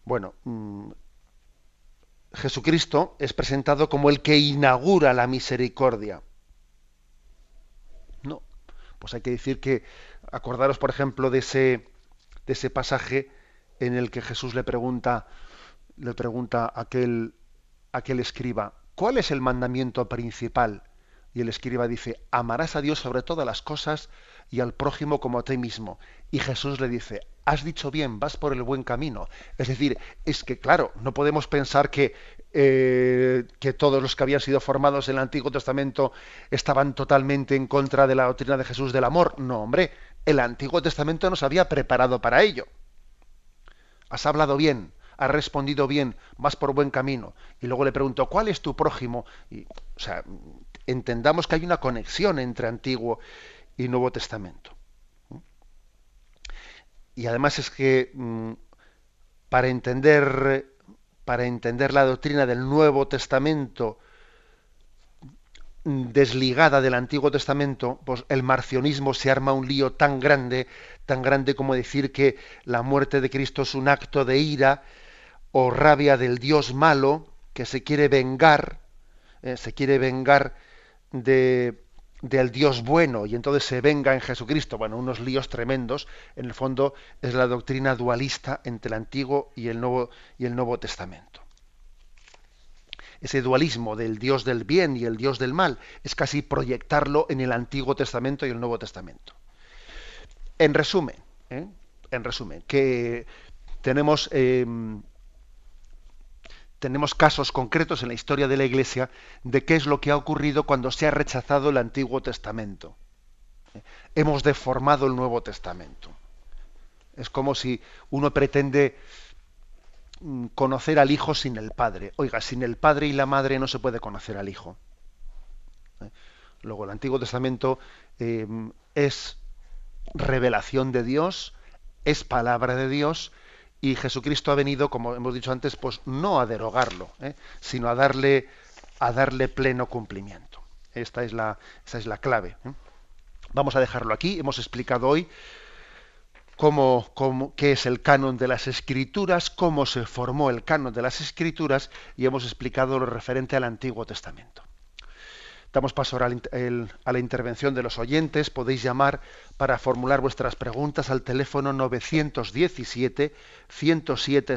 [SPEAKER 1] Bueno, mm, Jesucristo es presentado como el que inaugura la misericordia. No, pues hay que decir que, acordaros por ejemplo de ese, de ese pasaje en el que Jesús le pregunta, le pregunta a aquel, a aquel escriba, ¿cuál es el mandamiento principal? Y el escriba dice, amarás a Dios sobre todas las cosas y al prójimo como a ti mismo. Y Jesús le dice, has dicho bien, vas por el buen camino. Es decir, es que claro, no podemos pensar que, eh, que todos los que habían sido formados en el Antiguo Testamento estaban totalmente en contra de la doctrina de Jesús del amor. No, hombre, el Antiguo Testamento nos había preparado para ello. Has hablado bien, has respondido bien, vas por buen camino. Y luego le pregunto, ¿cuál es tu prójimo? Y, o sea, entendamos que hay una conexión entre Antiguo y Nuevo Testamento. Y además es que mm, para entender para entender la doctrina del Nuevo Testamento desligada del Antiguo Testamento, pues el marcionismo se arma un lío tan grande, tan grande como decir que la muerte de Cristo es un acto de ira o rabia del Dios malo que se quiere vengar, eh, se quiere vengar de, del Dios bueno y entonces se venga en Jesucristo. Bueno, unos líos tremendos. En el fondo es la doctrina dualista entre el Antiguo y el Nuevo, y el Nuevo Testamento. Ese dualismo del Dios del bien y el Dios del mal es casi proyectarlo en el Antiguo Testamento y el Nuevo Testamento. En resumen, ¿eh? en resumen, que tenemos eh, tenemos casos concretos en la historia de la Iglesia de qué es lo que ha ocurrido cuando se ha rechazado el Antiguo Testamento. Hemos deformado el Nuevo Testamento. Es como si uno pretende conocer al Hijo sin el Padre. Oiga, sin el Padre y la Madre no se puede conocer al Hijo. ¿Eh? Luego, el Antiguo Testamento eh, es revelación de Dios, es palabra de Dios, y Jesucristo ha venido, como hemos dicho antes, pues no a derogarlo, ¿eh? sino a darle, a darle pleno cumplimiento. Esta es la, es la clave. ¿eh? Vamos a dejarlo aquí. Hemos explicado hoy cómo, qué es el canon de las escrituras, cómo se formó el canon de las escrituras y hemos explicado lo referente al Antiguo Testamento. Damos paso ahora a la intervención de los oyentes. Podéis llamar para formular vuestras preguntas al teléfono 917 107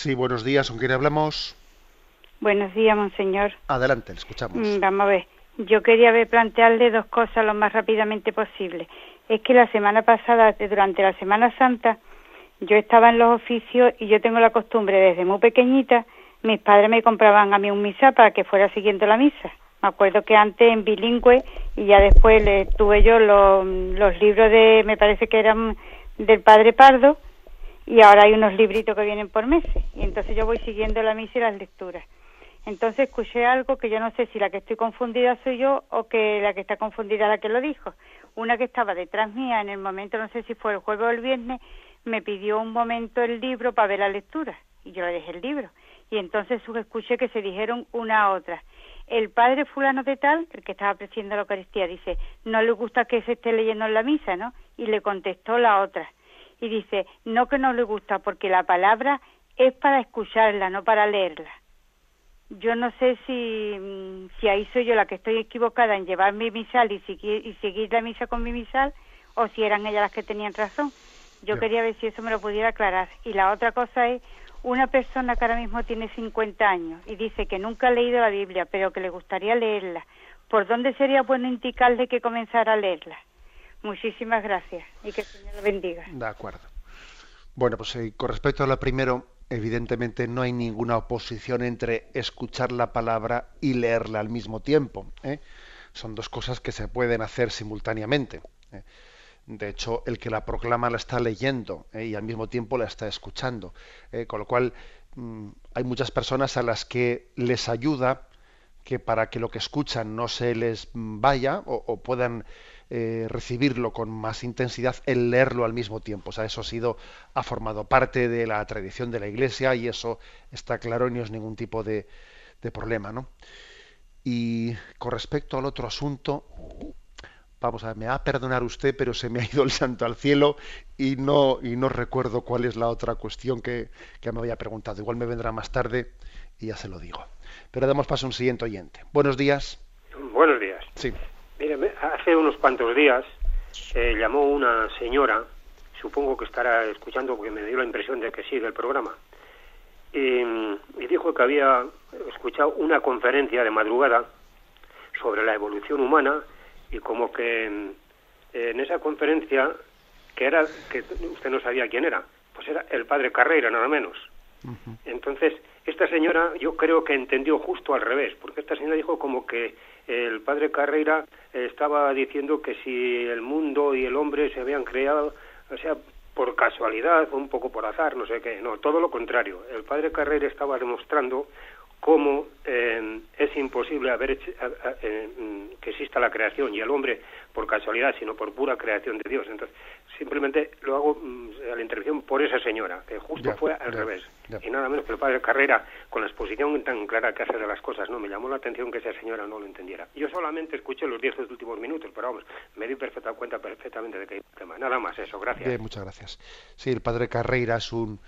[SPEAKER 1] Sí, buenos días. ¿Con quién hablamos?
[SPEAKER 2] Buenos días, monseñor.
[SPEAKER 1] Adelante, le escuchamos.
[SPEAKER 2] Mm, vamos a ver. Yo quería ver, plantearle dos cosas lo más rápidamente posible. Es que la semana pasada, durante la Semana Santa, yo estaba en los oficios y yo tengo la costumbre desde muy pequeñita, mis padres me compraban a mí un misa para que fuera siguiendo la misa. Me acuerdo que antes en bilingüe y ya después le tuve yo los, los libros de, me parece que eran del Padre Pardo y ahora hay unos libritos que vienen por meses y entonces yo voy siguiendo la misa y las lecturas. Entonces escuché algo que yo no sé si la que estoy confundida soy yo o que la que está confundida la que lo dijo. Una que estaba detrás mía en el momento, no sé si fue el jueves o el viernes, me pidió un momento el libro para ver la lectura y yo le dejé el libro. Y entonces escuché que se dijeron una a otra. El padre fulano de tal, el que estaba presidiendo la Eucaristía, dice, no le gusta que se esté leyendo en la misa, ¿no? Y le contestó la otra. Y dice, no que no le gusta, porque la palabra es para escucharla, no para leerla yo no sé si, mm, si ahí soy yo la que estoy equivocada en llevar mi misal y seguir, y seguir la misa con mi misal o si eran ellas las que tenían razón. Yo quería ver si eso me lo pudiera aclarar. Y la otra cosa es una persona que ahora mismo tiene 50 años y dice que nunca ha leído la Biblia, pero que le gustaría leerla. ¿Por dónde sería bueno indicarle que comenzara a leerla? Muchísimas gracias y que el Señor lo bendiga.
[SPEAKER 1] De acuerdo. Bueno, pues eh, con respecto a lo primero, evidentemente no hay ninguna oposición entre escuchar la palabra y leerla al mismo tiempo. ¿eh? Son dos cosas que se pueden hacer simultáneamente. ¿eh? De hecho, el que la proclama la está leyendo ¿eh? y al mismo tiempo la está escuchando. Con lo cual, mm, hay muchas personas a las que les ayuda que para que lo que escuchan no se les vaya o puedan eh, recibirlo con más intensidad, el leerlo al mismo tiempo. O sea, eso ha sido, ha formado parte de la tradición de la Iglesia y eso está claro y no es ningún tipo de, problema, ¿no? Y con respecto al otro asunto, vamos a ver, me va a perdonar usted, pero se me ha ido el santo al cielo y no, y no recuerdo cuál es la otra cuestión que, que me había preguntado. Igual me vendrá más tarde y ya se lo digo. Pero damos paso a un siguiente oyente. Buenos días.
[SPEAKER 3] Buenos días.
[SPEAKER 1] Sí.
[SPEAKER 3] Mire, hace unos cuantos días eh, llamó una señora, supongo que estará escuchando porque me dio la impresión de que sigue el programa, y, dijo que había escuchado una conferencia de madrugada sobre la evolución humana y como que en, esa conferencia, que era, que usted no sabía quién era, pues era el padre Carreira, nada menos. Entonces, esta señora yo creo que entendió justo al revés, porque esta señora dijo como que el padre Carreira estaba diciendo que si el mundo y el hombre se habían creado, o sea, por casualidad, un poco por azar, no sé qué, no, todo lo contrario. El padre Carreira estaba demostrando cómo eh, es imposible haber eh, que exista la creación y el hombre por casualidad, sino por pura creación de Dios. Entonces, simplemente lo hago mm, a la intervención por esa señora, que justo fue al revés. Y nada menos que el padre Carrera, con la exposición tan clara que hace de las cosas, no me llamó la atención que esa señora no lo entendiera. Yo solamente escuché los diez últimos minutos, pero vamos, me di perfecta cuenta perfectamente de que hay un tema. Nada más eso, gracias.
[SPEAKER 1] muchas gracias. Sí, el padre Carreira es un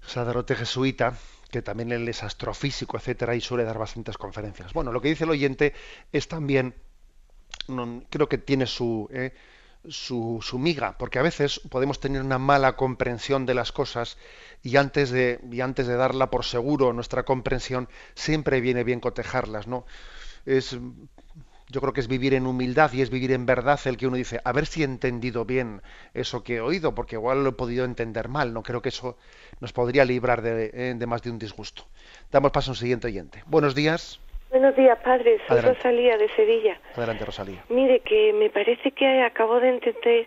[SPEAKER 1] sacerdote jesuita que también él es astrofísico, etcétera, y suele dar bastantes conferencias. Bueno, lo que dice el oyente es también, creo que tiene su, eh, su, su, miga, porque a veces podemos tener una mala comprensión de las cosas y antes de, antes de darla por seguro nuestra comprensión, siempre viene bien cotejarlas, ¿no? Es yo creo que es vivir en humildad y es vivir en verdad el que uno dice, a ver si he entendido bien eso que he oído, porque igual lo he podido entender mal. No creo que eso nos podría librar de, eh, más de un disgusto. Damos paso a un siguiente oyente. Buenos días.
[SPEAKER 4] Buenos días, padre. Soy Rosalía de Sevilla.
[SPEAKER 1] Adelante, Rosalía.
[SPEAKER 4] Mire, que me parece que acabo de entender.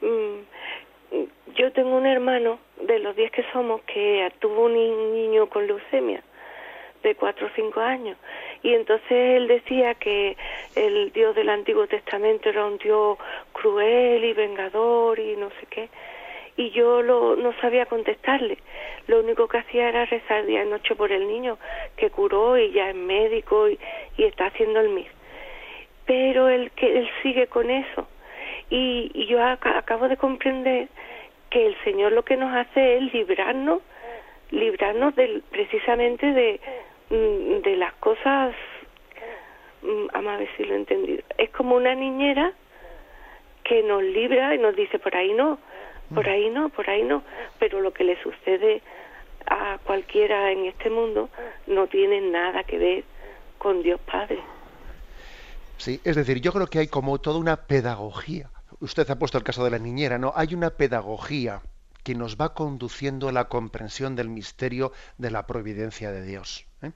[SPEAKER 4] Mm, yo tengo un hermano de los diez que somos que tuvo un niño con leucemia de cuatro o cinco años y entonces él decía que el Dios del Antiguo Testamento era un Dios cruel y vengador y no sé qué. Y yo lo, no sabía contestarle. Lo único que hacía era rezar día y noche por el niño, que curó y ya es médico y, está haciendo el MIR. Pero él, que él sigue con eso. Y, y yo acabo de comprender que el Señor lo que nos hace es librarnos, librarnos del, precisamente de, Mm, de las cosas, mm, a ver si lo he entendido, es como una niñera que nos libra y nos dice por ahí no, por ahí no, por ahí no, pero lo que le sucede a cualquiera en este mundo no tiene nada que ver con Dios Padre.
[SPEAKER 1] Sí, es decir, yo creo que hay como toda una pedagogía. Usted ha puesto el caso de la niñera, ¿no? Hay una pedagogía que nos va conduciendo a la comprensión del misterio de la providencia de Dios. ¿eh?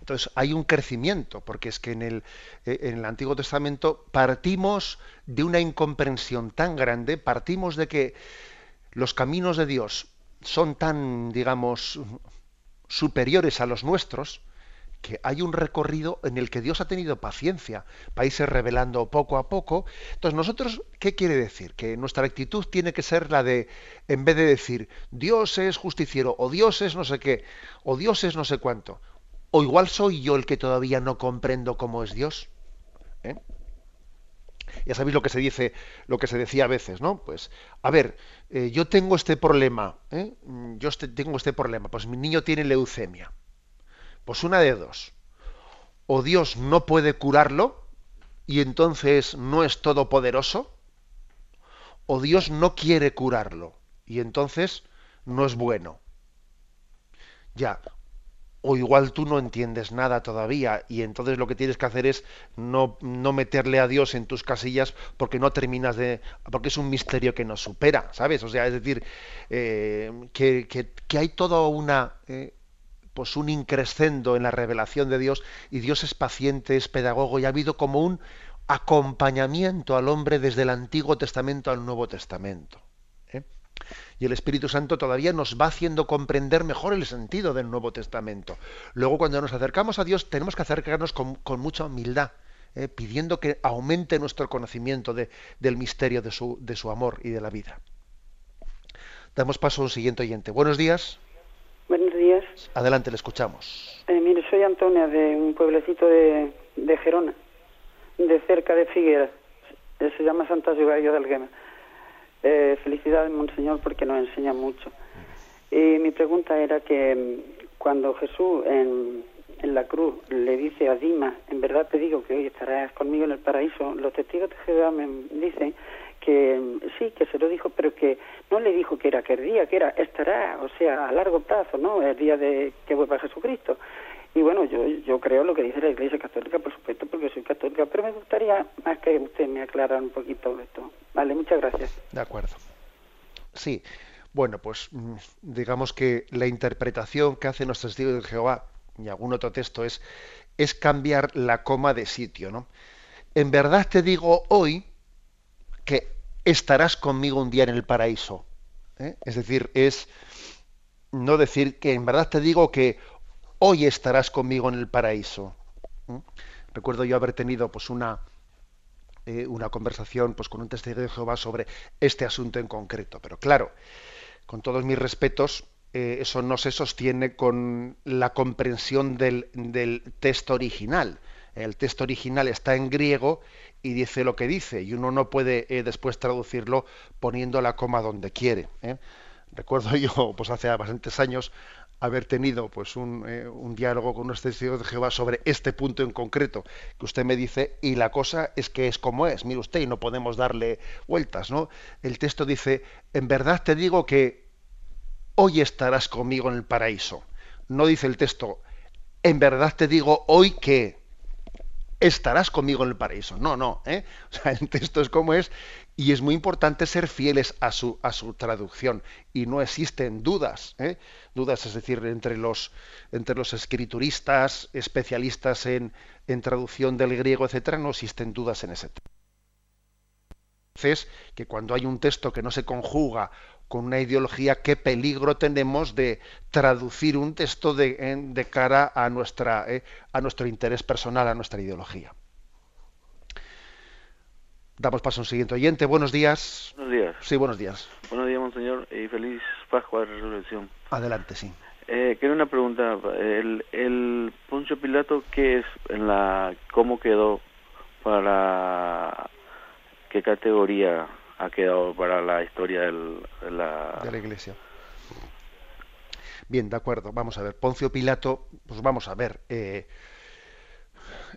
[SPEAKER 1] Entonces hay un crecimiento, porque es que en el, eh, en el Antiguo Testamento partimos de una incomprensión tan grande, partimos de que los caminos de Dios son tan, digamos, superiores a los nuestros, que hay un recorrido en el que Dios ha tenido paciencia irse revelando poco a poco. Entonces, nosotros, ¿qué quiere decir? Que nuestra actitud tiene que ser la de, en vez de decir, Dios es justiciero, o Dios es no sé qué, o Dios es no sé cuánto, o igual soy yo el que todavía no comprendo cómo es Dios. ¿eh? Ya sabéis lo que se dice, lo que se decía a veces, ¿no? Pues, a ver, eh, yo tengo este problema, ¿eh? yo este, tengo este problema, pues mi niño tiene leucemia. Pues una de dos. O Dios no puede curarlo y entonces no es todopoderoso, o Dios no quiere curarlo y entonces no es bueno. Ya, o igual tú no entiendes nada todavía y entonces lo que tienes que hacer es no, no, meterle a Dios en tus casillas porque no terminas de... porque es un misterio que nos supera, ¿sabes? O sea, es decir, eh, que, que, hay toda una... Eh, pues un increscendo en la revelación de Dios y Dios es paciente, es pedagogo y ha habido como un acompañamiento al hombre desde el Antiguo Testamento al Nuevo Testamento. Y el Espíritu Santo todavía nos va haciendo comprender mejor el sentido del Nuevo Testamento. Luego cuando nos acercamos a Dios tenemos que acercarnos con, mucha humildad, ¿eh? pidiendo que aumente nuestro conocimiento de, del misterio de su, de su amor y de la vida. Damos paso a un siguiente oyente. Buenos días.
[SPEAKER 5] Buenos días.
[SPEAKER 1] Adelante, le escuchamos.
[SPEAKER 5] Eh, mire, soy Antonia de un pueblecito de, de Gerona, de cerca de Figueras. Se llama Santa Yugayo de Alguema. Eh, felicidades, Monseñor, porque nos enseña mucho. Y mi pregunta era que mm, cuando Jesús en, en la cruz le dice a Dima, en verdad te digo que hoy estarás conmigo en el paraíso, los testigos de Jehová me dicen que sí, que se lo dijo, pero que no le dijo que era aquel día, que era estará, o sea, a largo plazo, ¿no? El día de que vuelva Jesucristo. Y bueno, yo, yo creo lo que dice la Iglesia Católica, por supuesto, porque soy católica, pero me gustaría más que usted me aclarara un poquito esto. Vale, muchas gracias.
[SPEAKER 1] De acuerdo. Sí, bueno, pues mm, digamos que la interpretación que hacen los testigos de Jehová y algún otro texto es, es cambiar la coma de sitio, ¿no? En verdad te digo hoy que estarás conmigo un día en el paraíso. ¿eh? Es decir, es no decir que en verdad te digo que hoy estarás conmigo en el paraíso. Recuerdo yo haber tenido pues una, eh, una conversación pues, con un testigo de Jehová sobre este asunto en concreto. Pero claro, con todos mis respetos, eh, eso no se sostiene con la comprensión del, del texto original. El texto original está en griego y dice lo que dice y uno no puede eh, después traducirlo poniendo la coma donde quiere. ¿eh? Recuerdo yo, pues hace bastantes años, haber tenido pues un, eh, un, diálogo con unos testigos de Jehová sobre este punto en concreto que usted me dice y la cosa es que es como es, mire usted, y no podemos darle vueltas, ¿no? El texto dice, en verdad te digo que hoy estarás conmigo en el paraíso. No dice el texto, en verdad te digo hoy que estarás conmigo en el paraíso. No, no, ¿eh? o sea, el texto es como es y es muy importante ser fieles a su, a su traducción y no existen dudas, ¿eh? dudas, es decir, entre los, entre los escrituristas, especialistas en, en traducción del griego, etcétera, no existen dudas en ese tema. Entonces, que cuando hay un texto que no se conjuga con una ideología, qué peligro tenemos de traducir un texto de, cara a, nuestra, eh, a nuestro interés personal, a nuestra ideología. Damos paso a un siguiente oyente. Buenos días.
[SPEAKER 6] Buenos días.
[SPEAKER 1] Sí, buenos días.
[SPEAKER 6] Buenos días, monseñor, y feliz Pascua de Resurrección.
[SPEAKER 1] Adelante, sí.
[SPEAKER 6] Eh, quiero una pregunta. El, el Poncio Pilato, ¿qué es en la, cómo quedó para qué categoría ha quedado para la historia del, de, la...
[SPEAKER 1] Iglesia. Bien, de acuerdo. Vamos a ver. Poncio Pilato, pues vamos a ver. Eh,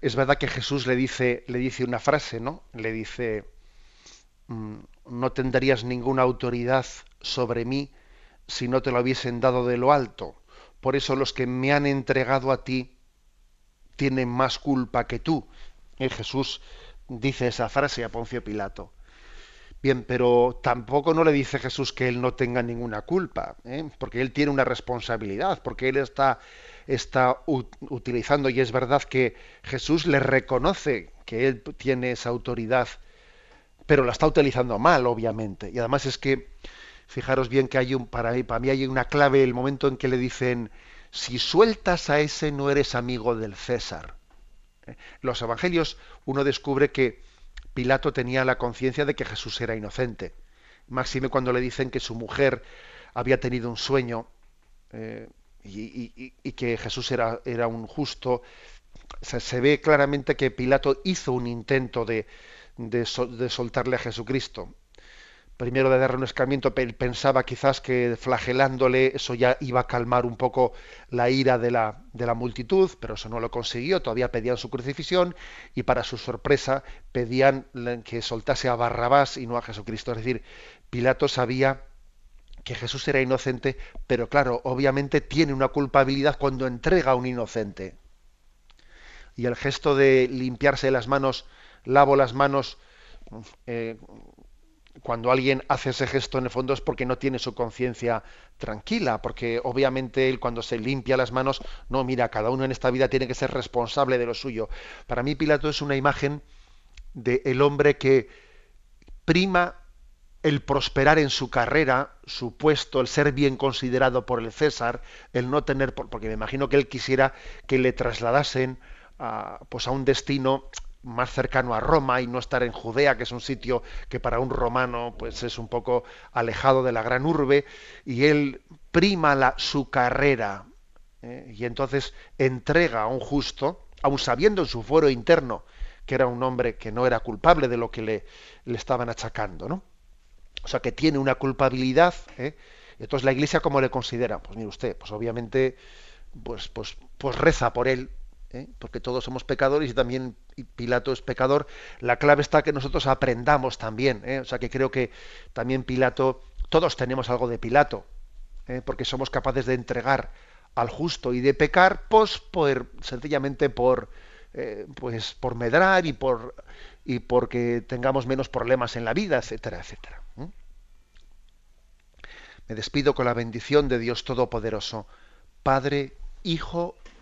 [SPEAKER 1] es verdad que Jesús le dice, le dice una frase, ¿no? Le dice, mm, no tendrías ninguna autoridad sobre mí si no te lo hubiesen dado de lo alto. Por eso los que me han entregado a ti tienen más culpa que tú. Y Jesús dice esa frase a Poncio Pilato. Bien, pero tampoco no le dice Jesús que él no tenga ninguna culpa, ¿eh? porque él tiene una responsabilidad, porque él está, está utilizando, y es verdad que Jesús le reconoce que él tiene esa autoridad, pero la está utilizando mal, obviamente. Y además es que, fijaros bien que hay un, para mí, para mí hay una clave, el momento en que le dicen, si sueltas a ese no eres amigo del César. ¿Eh? Los evangelios uno descubre que Pilato tenía la conciencia de que Jesús era inocente. Máxime cuando le dicen que su mujer había tenido un sueño eh, y, que Jesús era, era un justo. Se, ve claramente que Pilato hizo un intento de, de soltarle a Jesucristo primero de darle un pensaba quizás que flagelándole eso ya iba a calmar un poco la ira de la, de la multitud, pero eso no lo consiguió, todavía pedían su crucifixión y para su sorpresa pedían que soltase a Barrabás y no a Jesucristo. Es decir, Pilato sabía que Jesús era inocente, pero claro, obviamente tiene una culpabilidad cuando entrega a un inocente. Y el gesto de limpiarse las manos, lavo las manos, eh, cuando alguien hace ese gesto en el fondo es porque no tiene su conciencia tranquila, porque obviamente él cuando se limpia las manos, no, mira, cada uno en esta vida tiene que ser responsable de lo suyo. Para mí Pilato es una imagen del el hombre que prima el prosperar en su carrera, su puesto, el ser bien considerado por el César, el no tener, porque me imagino que él quisiera que le trasladasen a, pues a un destino más cercano a Roma y no estar en Judea, que es un sitio que para un romano pues es un poco alejado de la gran urbe, y él prima su carrera ¿eh? y entonces entrega a un justo, aun sabiendo en su fuero interno que era un hombre que no era culpable de lo que le, le estaban achacando, ¿no? O sea, que tiene una culpabilidad, ¿eh? entonces la Iglesia cómo le considera, pues mire usted, pues obviamente, pues, pues, pues reza por él, ¿eh? porque todos somos pecadores y también Pilato es pecador, la clave está que nosotros aprendamos también. ¿eh? O sea que creo que también Pilato, todos tenemos algo de Pilato, ¿eh? porque somos capaces de entregar al justo y de pecar, pues por, sencillamente por, pues por medrar y por y porque tengamos menos problemas en la vida, etcétera, etcétera. Me despido con la bendición de Dios Todopoderoso, Padre, Hijo